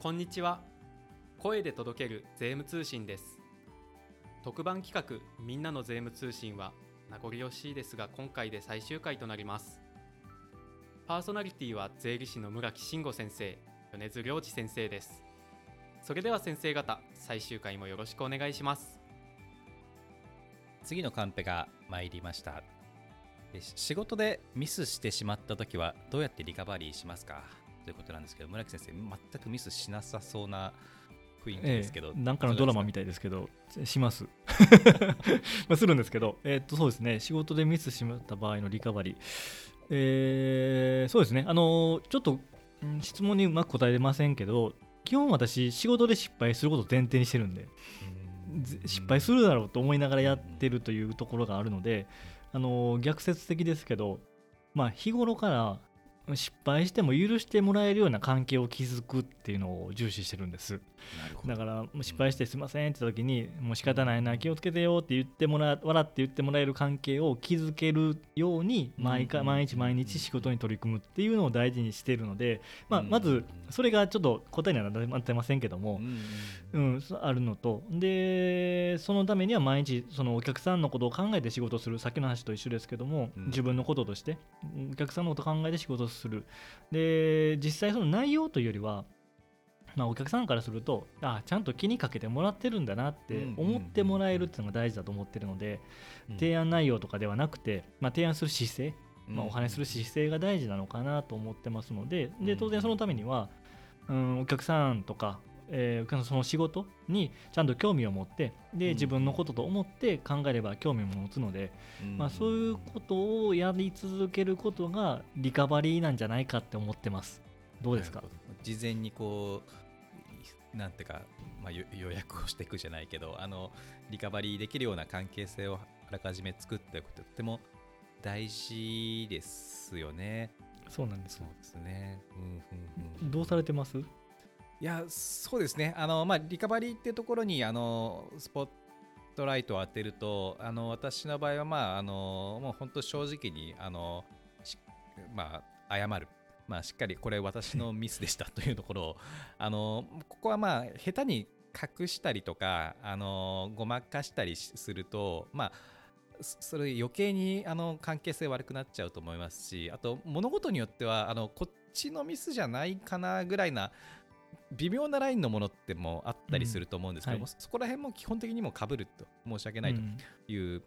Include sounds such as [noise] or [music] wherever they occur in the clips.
こんにちは。声で届ける税務通信です。特番企画みんなの税務通信は名残惜しいですが今回で最終回となります。パーソナリティは税理士の村木慎吾先生米津良二先生です。それでは先生方最終回もよろしくお願いします。次のカンペが参りました。仕事でミスしてしまった時はどうやってリカバリーしますか？ということなんですけど村木先生全くミスしなさそうな雰囲気ですけど、ええ、なんかのドラマみたいですけどします。[laughs] まあするんですけど、えー、っとそうですね仕事でミスしまった場合のリカバリー、えー、そうですねあのちょっと質問にうまく答えれませんけど基本私仕事で失敗することを前提にしてるんで失敗するだろうと思いながらやってるというところがあるのであの逆説的ですけどまあ日頃から失敗しても許してもらえるような関係を築くっていうのを重視してるんです。だから失敗してすいませんって時にもう仕方ないな気をつけてよって言ってもら笑って言ってもらえる関係を築けるように毎回毎日毎日仕事に取り組むっていうのを大事にしているので、まあ、まずそれがちょっと答えにはなってませんけども、うん、あるのと。でそのためには毎日そのお客さんのことを考えて仕事する。先の話と一緒ですけども自分のこととしてお客さんのことを考えて仕事するする。で実際その内容というよりはまあ、お客さんからするとあちゃんと気にかけてもらってるんだなって思ってもらえるっていうのが大事だと思ってるので、提案内容とかではなくて、まあ、提案する姿勢、まあ、お話しする姿勢が大事なのかなと思ってますのでで当然そのためには、うん、お客さんとか、えー、その仕事にちゃんと興味を持ってで自分のことと思って考えれば興味も持つので、まあ、そういうことをやり続けることがリカバリーなんじゃないかって思ってます。どうですか？事前にこうなんていうか、まあ、予約をしていくじゃないけどあのリカバリーできるような関係性をあらかじめ作っておくととても大事ですよね。そうなんです。そうですね。うんうんうん。どうされてます？いやそうですね。あの、まあ、リカバリーっていうところにあのスポットライトを当てるとあの私の場合は、まあ、あのもう本当正直にあのまあ、謝る、まあ、しっかりこれ私のミスでした [laughs] というところをあのここはまあ下手に隠したりとかあのごまかしたりすると、まあ、それ余計にあの関係性悪くなっちゃうと思いますしあと物事によってはこっちのミスじゃないかなぐらいな微妙なラインのものってもあったりすると思うんですけども、うんはい、そこら辺も基本的にもかぶると申し訳ないという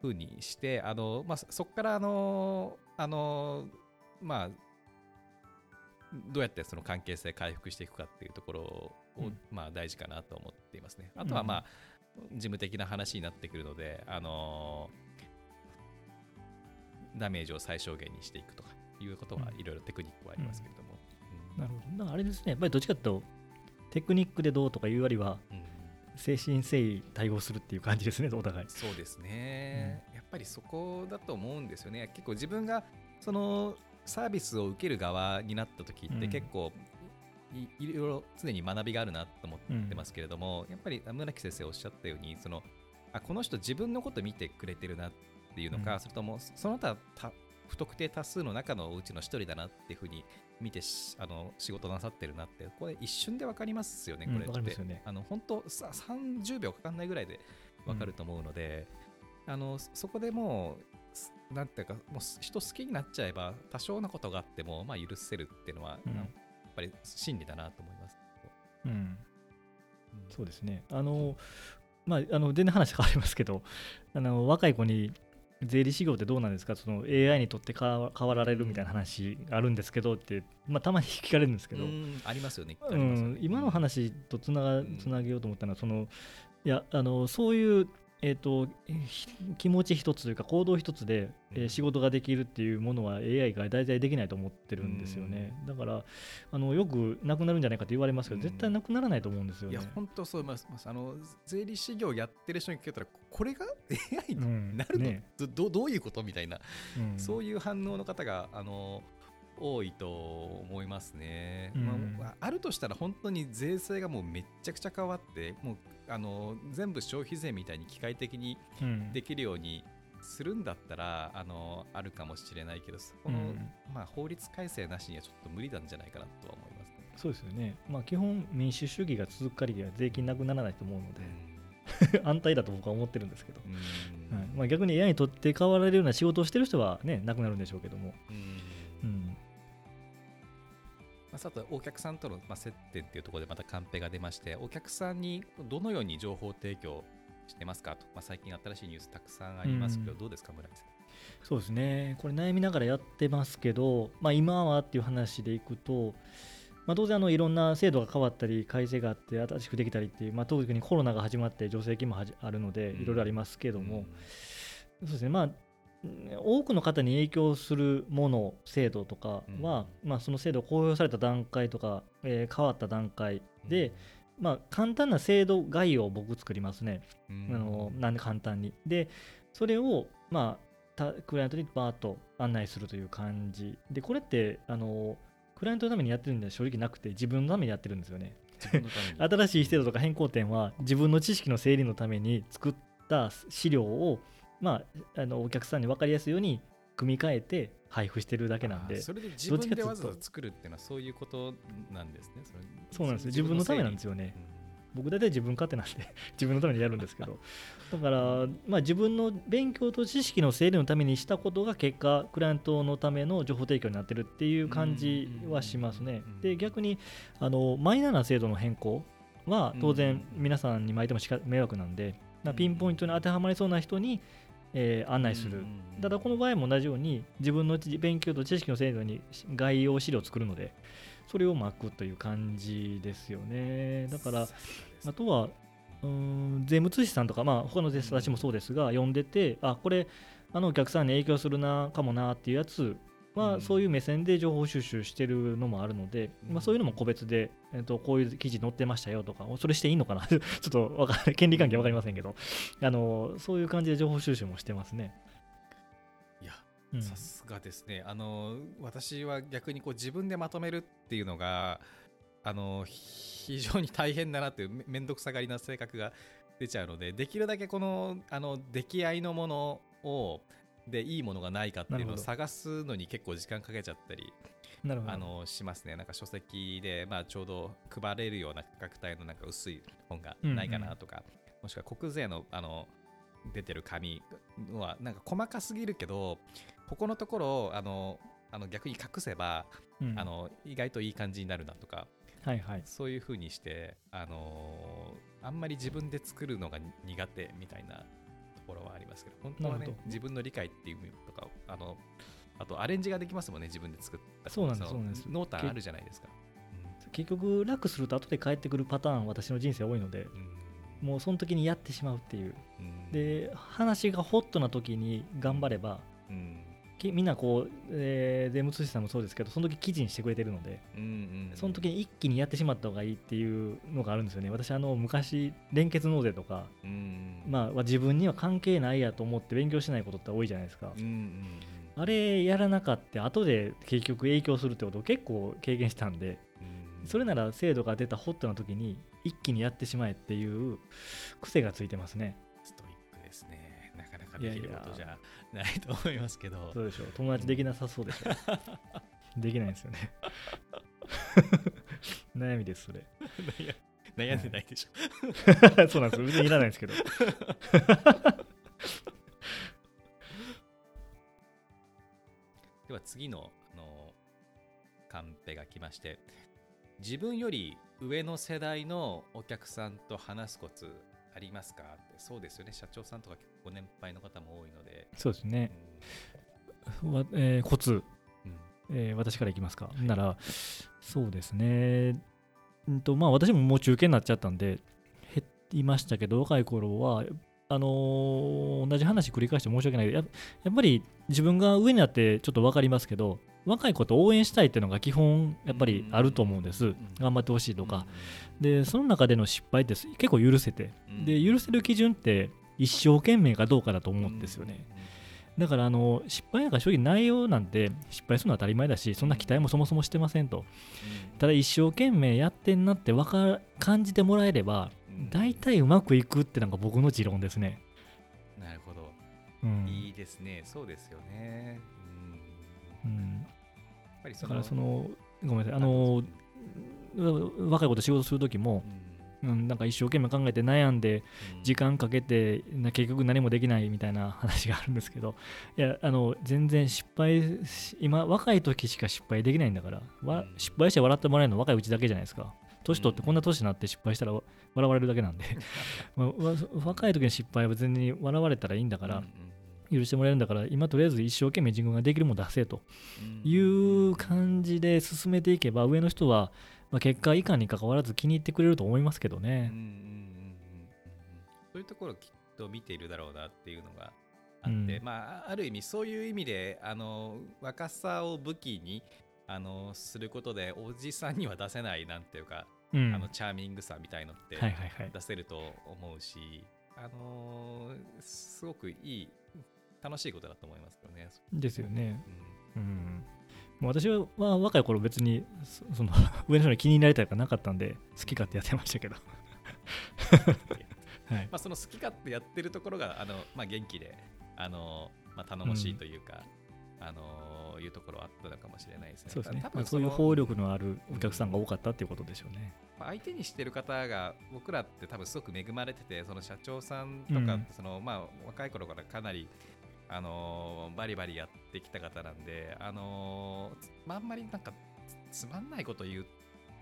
ふうにして、うん、あのまあ、そこからあのあの、まあ、どうやってその関係性回復していくかっていうところを、うん、まあ、大事かなと思っていますね。あとは、まあ事務的な話になってくるので、あのダメージを最小限にしていくとかいうことはいろいろテクニックはありますけれども、なるほど。あれですね、やっぱりどっちかというと、テクニックでどうとかいうよりは、精神誠意対応するっていう感じですね、お互い。そうですね、うん、やっぱりそこだと思うんですよね。結構自分がそのサービスを受ける側になった時って結構、いいろいろ常に学びがあるなと思ってますけれども、うん、やっぱり村木先生おっしゃったようにそのあこの人自分のこと見てくれてるなっていうのか、うん、それともその他不特定多数の中のうちの一人だなっていうふうに見てあの仕事なさってるなってこれ一瞬で分かりますよね、これって。うんね、あの本当さ30秒かかんないぐらいで分かると思うので、うん、あのそこでもうなんていうかもう人好きになっちゃえば多少なことがあっても、まあ、許せるっていうのは、うん、やっぱり真理だなと思います。うん、そうですね。あのまあ、あの全然話変わりますけどあの若い子に税理士業ってどうなんですか？その AI にとって変わられるみたいな話があるんですけどって、まあ、たまに聞かれるんですけど。ありますよね、うん、今の話とつながつなげようと思ったのはそのいやあのそういうえーと、気持ち一つというか行動一つで、えー、仕事ができるっていうものは AI が大体できないと思ってるんですよね、だからあのよくなくなるんじゃないかと言われますけど、絶対なくならないと思うんですよね。いや本当そうます。あの税理士業やってる人に聞けたらこれが AI になるの、うんね、どどういうこと？みたいな、うん、そういう反応の方があの多いと思いますね、うん、まあ、あるとしたら本当に税制がもうめっちゃくちゃ変わってもうあの全部消費税みたいに機械的にできるようにするんだったら、うん、あのあるかもしれないけどそこの、うん、まあ、法律改正なしにはちょっと無理なんじゃないかなとは思いますね。そうですよね、まあ、基本民主主義が続く限りは税金なくならないと思うので、[laughs] 安泰だと僕は思ってるんですけど、はい。まあ、逆に AI にとって代わられるような仕事をしてる人はねなくなるんでしょうけども、うんまあ、あとお客さんとのまあ接点っていうところでまたカンペが出ましてお客さんにどのように情報提供してますかと、まあ、最近新しいニュースたくさんありますけど、うん。どうですか村井さん。そうですね、これ悩みながらやってますけど、まあ、今はっていう話でいくと、まあ、当然あのいろんな制度が変わったり、改正があって、新しくできたりっていう、まあ、特にコロナが始まって、助成金もあるので、うん。いろいろありますけども、そうですね、まあ、うん多くの方に影響するもの、制度とかは、まあ、その制度公表された段階とか、えー変わった段階で、まあ、簡単な制度概要を僕作りますね。うんあのなんで簡単に。で、それを、まあ、たクライアントにバーッと案内するという感じ。で、これって、あのクライアントのためにやってるんじゃ正直なくて、自分のためにやってるんですよね。[laughs] 新しい制度とか変更点は、自分の知識の整理のために作った資料を、まあ、あのお客さんに分かりやすいように組み替えて配布してるだけなんでそれで自分でわざわざ作るっていうのはそういうことなんですね。そうなんですよ。自分のためなんですよね。僕大体自分勝手なんで [laughs] 自分のためにやるんですけど。だから、まあ、自分の勉強と知識の整理のためにしたことが結果クライアントのための情報提供になってるっていう感じはしますね。うんで逆にあのマイナーな制度の変更は当然うん皆さんに巻いてもしか迷惑なんでまあピンポイントに当てはまりそうな人に、えー案内する。ただこの場合も同じように自分の知勉強と知識の制度に概要資料を作るのでそれを巻くという感じですよね。だからあとは、うーん税務通師さんとか、まあ、他の人たちもそうですが、読んでて、あこれ、あのお客さんに影響するなかもなっていうやつは、うん。そういう目線で情報収集してるのもあるので、うん。まあ、そういうのも個別で、えっと、こういう記事載ってましたよとか、それしていいのかな？[laughs] ちょっとわか権利関係わかりませんけど。あの、そういう感じで情報収集もしてますね。いやうん。さすがですね。あの私は逆にこう自分でまとめるっていうのがあの非常に大変だなっていうめめんどくさがりな性格が出ちゃうので、できるだけこのあの出来合いのものをでいいものがないかっていうのを探すのに結構時間かけちゃったりなるほど。あのしますね。なんか書籍で、まあ、ちょうど配れるような価格帯のなんか薄い本がないかなとか、もしくは国税のあの出てる紙はなんか細かすぎるけど、ここのところをあのあの逆に隠せば、うんあの意外といい感じになるなとか、はいはい。そういう風にして、あのあんまり自分で作るのが苦手みたいなところはありますけど、本当はね自分の理解っていうとか、あのあとアレンジができますもんね、自分で作ったそうなんですのそうなんです。濃淡あるじゃないですか。結局、楽すると後で返ってくるパターン、私の人生多いので、うん。もうその時にやってしまうっていう。うん。で話がホットな時に頑張ればうん。きみんなこう、えー、税務通師さんもそうですけどその時記事にしてくれてるのでうんうんその時に一気にやってしまった方がいいっていうのがあるんですよね。私あの昔連結納税とか、うんまあ、は自分には関係ないやと思って勉強しないことって多いじゃないですか。うんうんあれやらなかった後で結局影響するってことを結構経験したんでうん。それなら制度が出たホットな時に一気にやってしまえっていう癖がついてますね。ストイックですね。なかできることじゃないと思いますけど。そうでしょう。友達できなさそうでしょ。[laughs] できないですよね。[laughs] 悩みですそれ。[laughs] 悩んでないでしょ。そうなんですよ。別にいらないんですけど。では次のあのカンペが来まして、自分より上の世代のお客さんと話すコツありますか？ってそうですよね。社長さんとか結構ご年配の方も多いので。そうですね。う、わえーコツ、んうん。えー私からいきますか、ならそうですね。うんとまあ私ももう中堅になっちゃったんで減りましたけど若い頃はあのー同じ話繰り返して申し訳ない。けどややっぱり自分が上になってちょっと分かりますけど若い子と応援したいっていうのが基本やっぱりあると思うんです、うん。頑張ってほしいとか、でその中での失敗って結構許せて。うん。で許せる基準って一生懸命かどうかだと思うんですよね、だからあの失敗なんか正直内容なんて失敗するのは当たり前だしそんな期待もそもそもしてませんと。ただ一生懸命やってんなってわか感じてもらえればうん。大体うまくいくってなんか僕の持論ですね、なるほど。うん。いいですね。そうですよね。うんぱりそのだからそのごめんなさいあのう若い子と仕事する時も、うん、なんか一生懸命考えて悩んで時間かけてな結局何もできないみたいな話があるんですけどいやあの全然失敗し今若い時しか失敗できないんだからわうん。失敗して笑ってもらえるの若いうちだけじゃないですか。年取ってこんな年になって失敗したら笑われるだけなんで。[laughs] まあわ若い時の失敗は全然笑われたらいいんだから許してもらえるんだから今とりあえず一生懸命自分ができるもの出せと。いう感じで進めていけば上の人は、まあ、結果以下に関わらず気に入ってくれると思いますけどね。うん。うんうんうんそういうところをきっと見ているだろうなっていうのがあって、うん。まあある意味そういう意味であの若さを武器にあのすることでおじさんには出せないなんていうか、うん。あのチャーミングさみたいのってはいはいはい。出せると思うし、あのすごくいい楽しいことだと思いますよね。ですよね。うんうん。もう私は、まあ、若い頃別にそその [laughs] 上の人に気になりたいとかなかったんで好き勝手やってましたけど。[laughs] はい。まあ、その好き勝手やってるところがあの、まあ、元気であの、まあ、頼もしいというか、あのいうところはあったのかもしれないですね。そうですね多。まあ分のそういう法力のあるお客さんが多かったっていうことでしょうね。まあ相手にしてる方が僕らって多分すごく恵まれててその社長さんとかうんその、まあ、若い頃からかなり、あのーバリバリやってきた方なんで、あのーつまああんまりなんかつつまんないこと言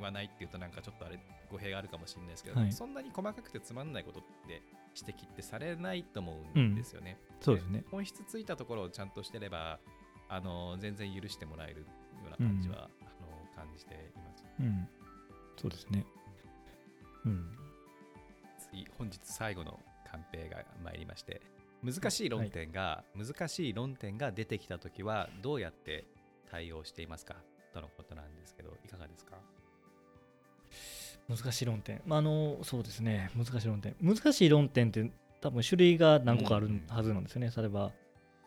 わないっていうとなんかちょっとあれ語弊があるかもしれないですけど、はいそんなに細かくてつまんないことって指摘ってされないと思うんですよね。そうですね。本質ついたところをちゃんとしてれば、あのー全然許してもらえるような感じは、あのー感じています。うん。そうですね。うん。次本日最後のカンペが参りまして難しい論点が、難しい論点が出てきたときはどうやって対応していますか？とのことなんですけどいかがですか？難しい論点。まあ、あの、そうですね。難しい論点。難しい論点って多分種類が何個かあるうんはずなんですよね。例えば、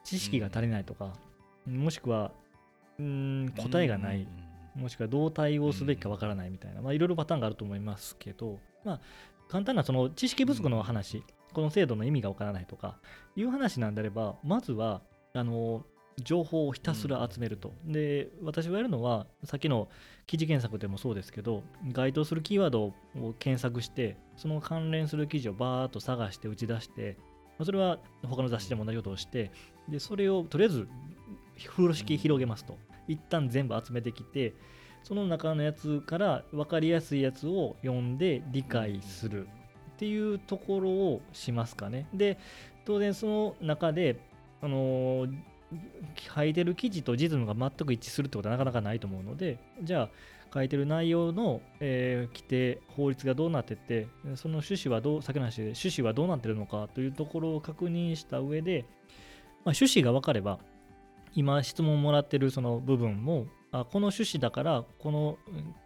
知識が足りないとか、もしくは、うーん、答えがない。もしくはどう対応すべきかわからないみたいな、まあ、いろいろパターンがあると思いますけど、まあ、簡単なその知識不足の話、この制度の意味がわからないとかいう話なんであれば、まずはあの情報をひたすら集めると。で、私がやるのは、さっきの記事検索でもそうですけど、該当するキーワードを検索して、その関連する記事をバーッと探して打ち出して、まあそれは他の雑誌でも同じことをして、でそれをとりあえず風呂敷広げますと。一旦全部集めてきて、その中のやつから分かりやすいやつを読んで理解するっていうところをしますかね。で、当然その中で、あのー書いてる記事と実務が全く一致するってことはなかなかないと思うので、じゃあ、書いてる内容の、えー規定、法律がどうなってて、その趣旨はどう、先の話で趣旨はどうなってるのかというところを確認した上で、まあ、趣旨が分かれば、今質問もらってるその部分もあこの趣旨だからこの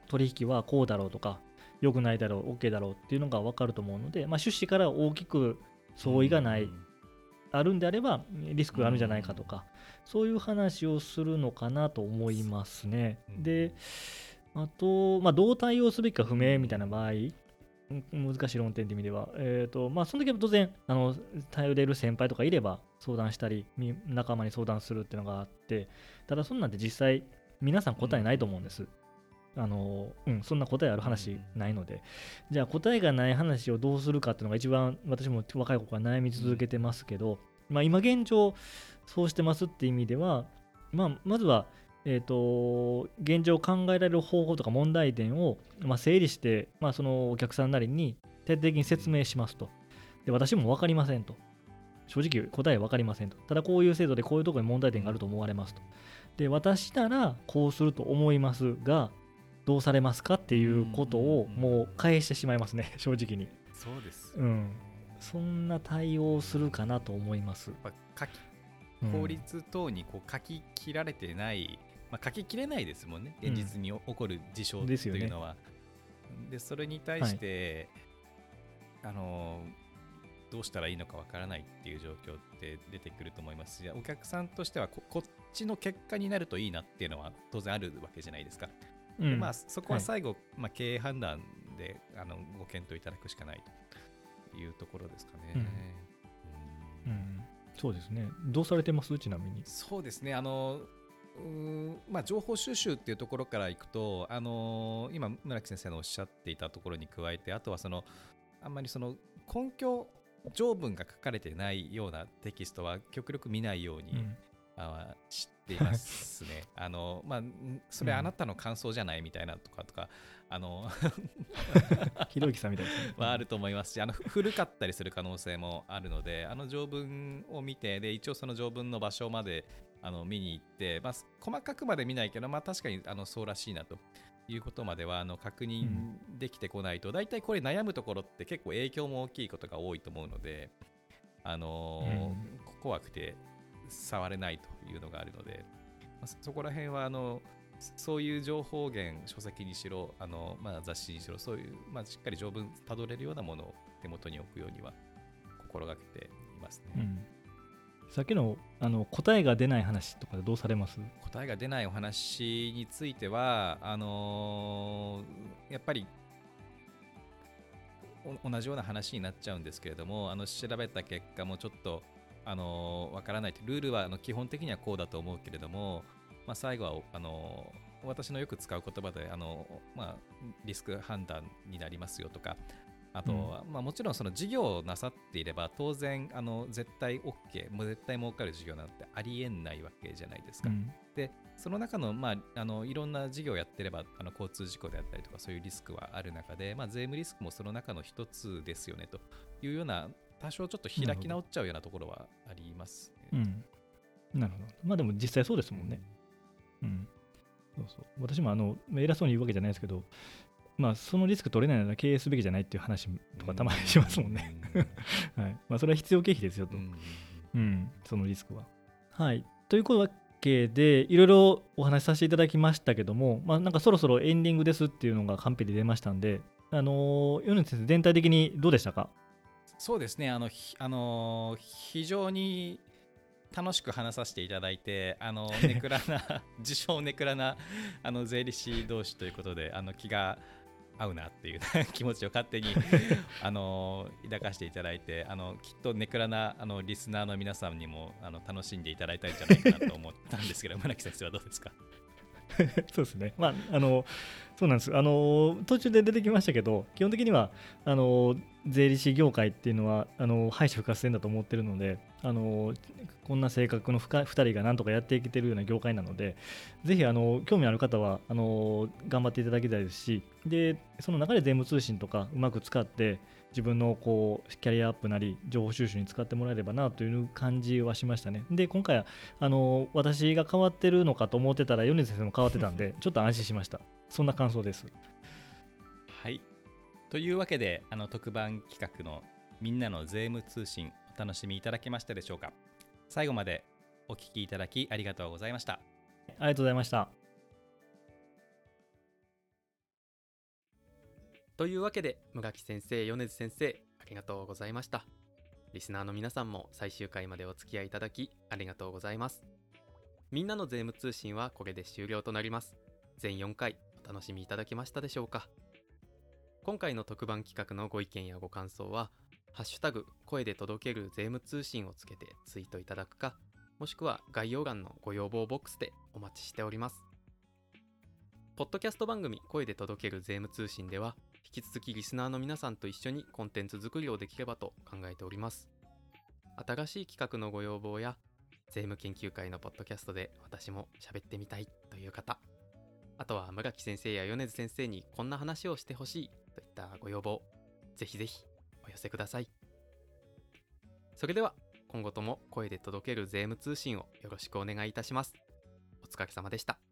取引はこうだろうとか良くないだろう OK だろうっていうのが分かると思うので、まあ、趣旨から大きく相違がない、あるんであればリスクがあるんじゃないかとか、そういう話をするのかなと思いますね。うん。であと、まあ、どう対応すべきか不明みたいな場合うん難しい論点という意味では、えーとまあ、その時は当然あの頼れる先輩とかいれば相談したりみ仲間に相談するっていうのがあってただそんなんて実際皆さん答えないと思うんです、あのうん、そんな答えある話ないので、じゃあ答えがない話をどうするかっていうのが一番私も若い子から悩み続けてますけど、まあ、今現状そうしてますって意味では、まあ、まずはえー、と現状考えられる方法とか問題点を、まあ、整理して、まあ、そのお客さんなりに徹底的に説明しますと。で私も分かりませんと。正直答え分かりませんと。ただこういう制度でこういうところに問題点があると思われますと。で私ならこうすると思いますがどうされますかっていうことをもう返してしまいますね正直に。そうですうん。そんな対応するかなと思います。書きうん法律等にこう書き切られてない、まあ、書ききれないですもんねうん現実に起こる事象というのは。でそれに対して、あのどうしたらいいのかわからないっていう状況って出てくると思いますしお客さんとしてはここっちの結果になるといいなっていうのは当然あるわけじゃないですか。うん。でまあ、そこは最後、まあ、経営判断であのご検討いただくしかないというところですかね。うん。うん。うん。そうですね。どうされてます？ちなみに。そうですね、あのうーんまあ、情報収集っていうところからいくと、あのー今、村木先生のおっしゃっていたところに加えて、あとはそのあんまりその根拠条文が書かれてないようなテキストは極力見ないように、うんあ知っていますね。[laughs] あのまあ、んそれあなたの感想じゃないみたいなとかとか、あの [laughs] ひろゆきさんみたいですね。[laughs] はあると思いますし、あのふ古かったりする可能性もあるので、あの条文を見て、で一応その条文の場所まであの見に行って、まあ、細かくまで見ないけど、まあ、確かにあのそうらしいなと。いうことまではあの確認できてこないと、大体これ悩むところって結構影響も大きいことが多いと思うので、あのーこ怖くて触れないというのがあるので、まあそそこら辺はあのそういう情報源、書籍にしろ、あのまあ、雑誌にしろ、そういう、まあ、しっかり条文たどれるようなものを手元に置くようには心がけていますね。うんさっきのあの答えが出ない話とかでどうされます？答えが出ないお話については、あのーやっぱりお同じような話になっちゃうんですけれども、あの調べた結果もちょっと、あのーわからないと、ルールはあの基本的にはこうだと思うけれども、まあ、最後はあのー私のよく使う言葉で、あのまあ、リスク判断になりますよとか、あとは、まあ、もちろんその事業をなさっていれば、当然あの絶対 OK、もう絶対儲かる事業なんてありえないわけじゃないですか。うんでその中の,、まあ、あのいろんな事業をやってればあの交通事故であったりとかそういうリスクはある中で、まあ、税務リスクもその中の一つですよねというような多少ちょっと開き直っちゃうようなところはありますね。うんなるほど。まあでも実際そうですもんね。うん。そうそう。私もあの偉そうに言うわけじゃないですけど、まあそのリスク取れないなら経営すべきじゃないっていう話とかたまにしますもんね。[laughs] はい。まあそれは必要経費ですよと。うんうん、そのリスクは。はい。というわけで、いろいろお話しさせていただきましたけども、まあ、なんかそろそろエンディングですっていうのがカンペで出ましたんで、あのー、米津先生、全体的にどうでしたか？そうですね、あの、ひあのー非常に楽しく話させていただいて、あの、[laughs] ネクラな、自称ネクラな、あの、税理士同士ということで、あの、気が合うなっていう [laughs] 気持ちを勝手に、[laughs] あのー抱かせていただいて、あの、きっとネクラな、あの、リスナーの皆さんにも、あの、楽しんでいただいたんじゃないかなと思ったんですけど、村木先生はどうですか？[laughs] そうですね。まあ、あの、そうなんです。あの、途中で出てきましたけど、基本的には、あの、税理士業界っていうのは、あの、敗者不活戦だと思ってるので、あの、こんな性格の2人がなんとかやっていけてるような業界なので、ぜひ、あの、興味ある方は、あの、頑張っていただきたいですし、で、その中で税務通信とかうまく使って、自分のこうキャリアアップなり情報収集に使ってもらえればなという感じはしましたね。で今回はあの私が変わってるのかと思ってたら米津先生も変わってたんで [laughs] ちょっと安心しました。そんな感想です。はい。というわけで、あの特番企画のみんなの税務通信、お楽しみいただけましたでしょうか？最後までお聞きいただきありがとうございました。ありがとうございました。というわけで無垣先生米津先生ありがとうございました。リスナーの皆さんも最終回までお付き合いいただきありがとうございます。みんなの税務通信はこれで終了となります。全4回お楽しみいただけましたでしょうか。今回の特番企画のご意見やご感想はハッシュタグ声で届ける税務通信をつけてツイートいただくかもしくは概要欄のご要望ボックスでお待ちしております。ポッドキャスト番組声で届ける税務通信では引き続きリスナーの皆さんと一緒にコンテンツ作りをできればと考えております。新しい企画のご要望や税務研究会のポッドキャストで私も喋ってみたいという方あとは村木先生や米津先生にこんな話をしてほしいといったご要望ぜひぜひお寄せください。それでは今後とも声で届ける税務通信をよろしくお願いいたします。お疲れ様でした。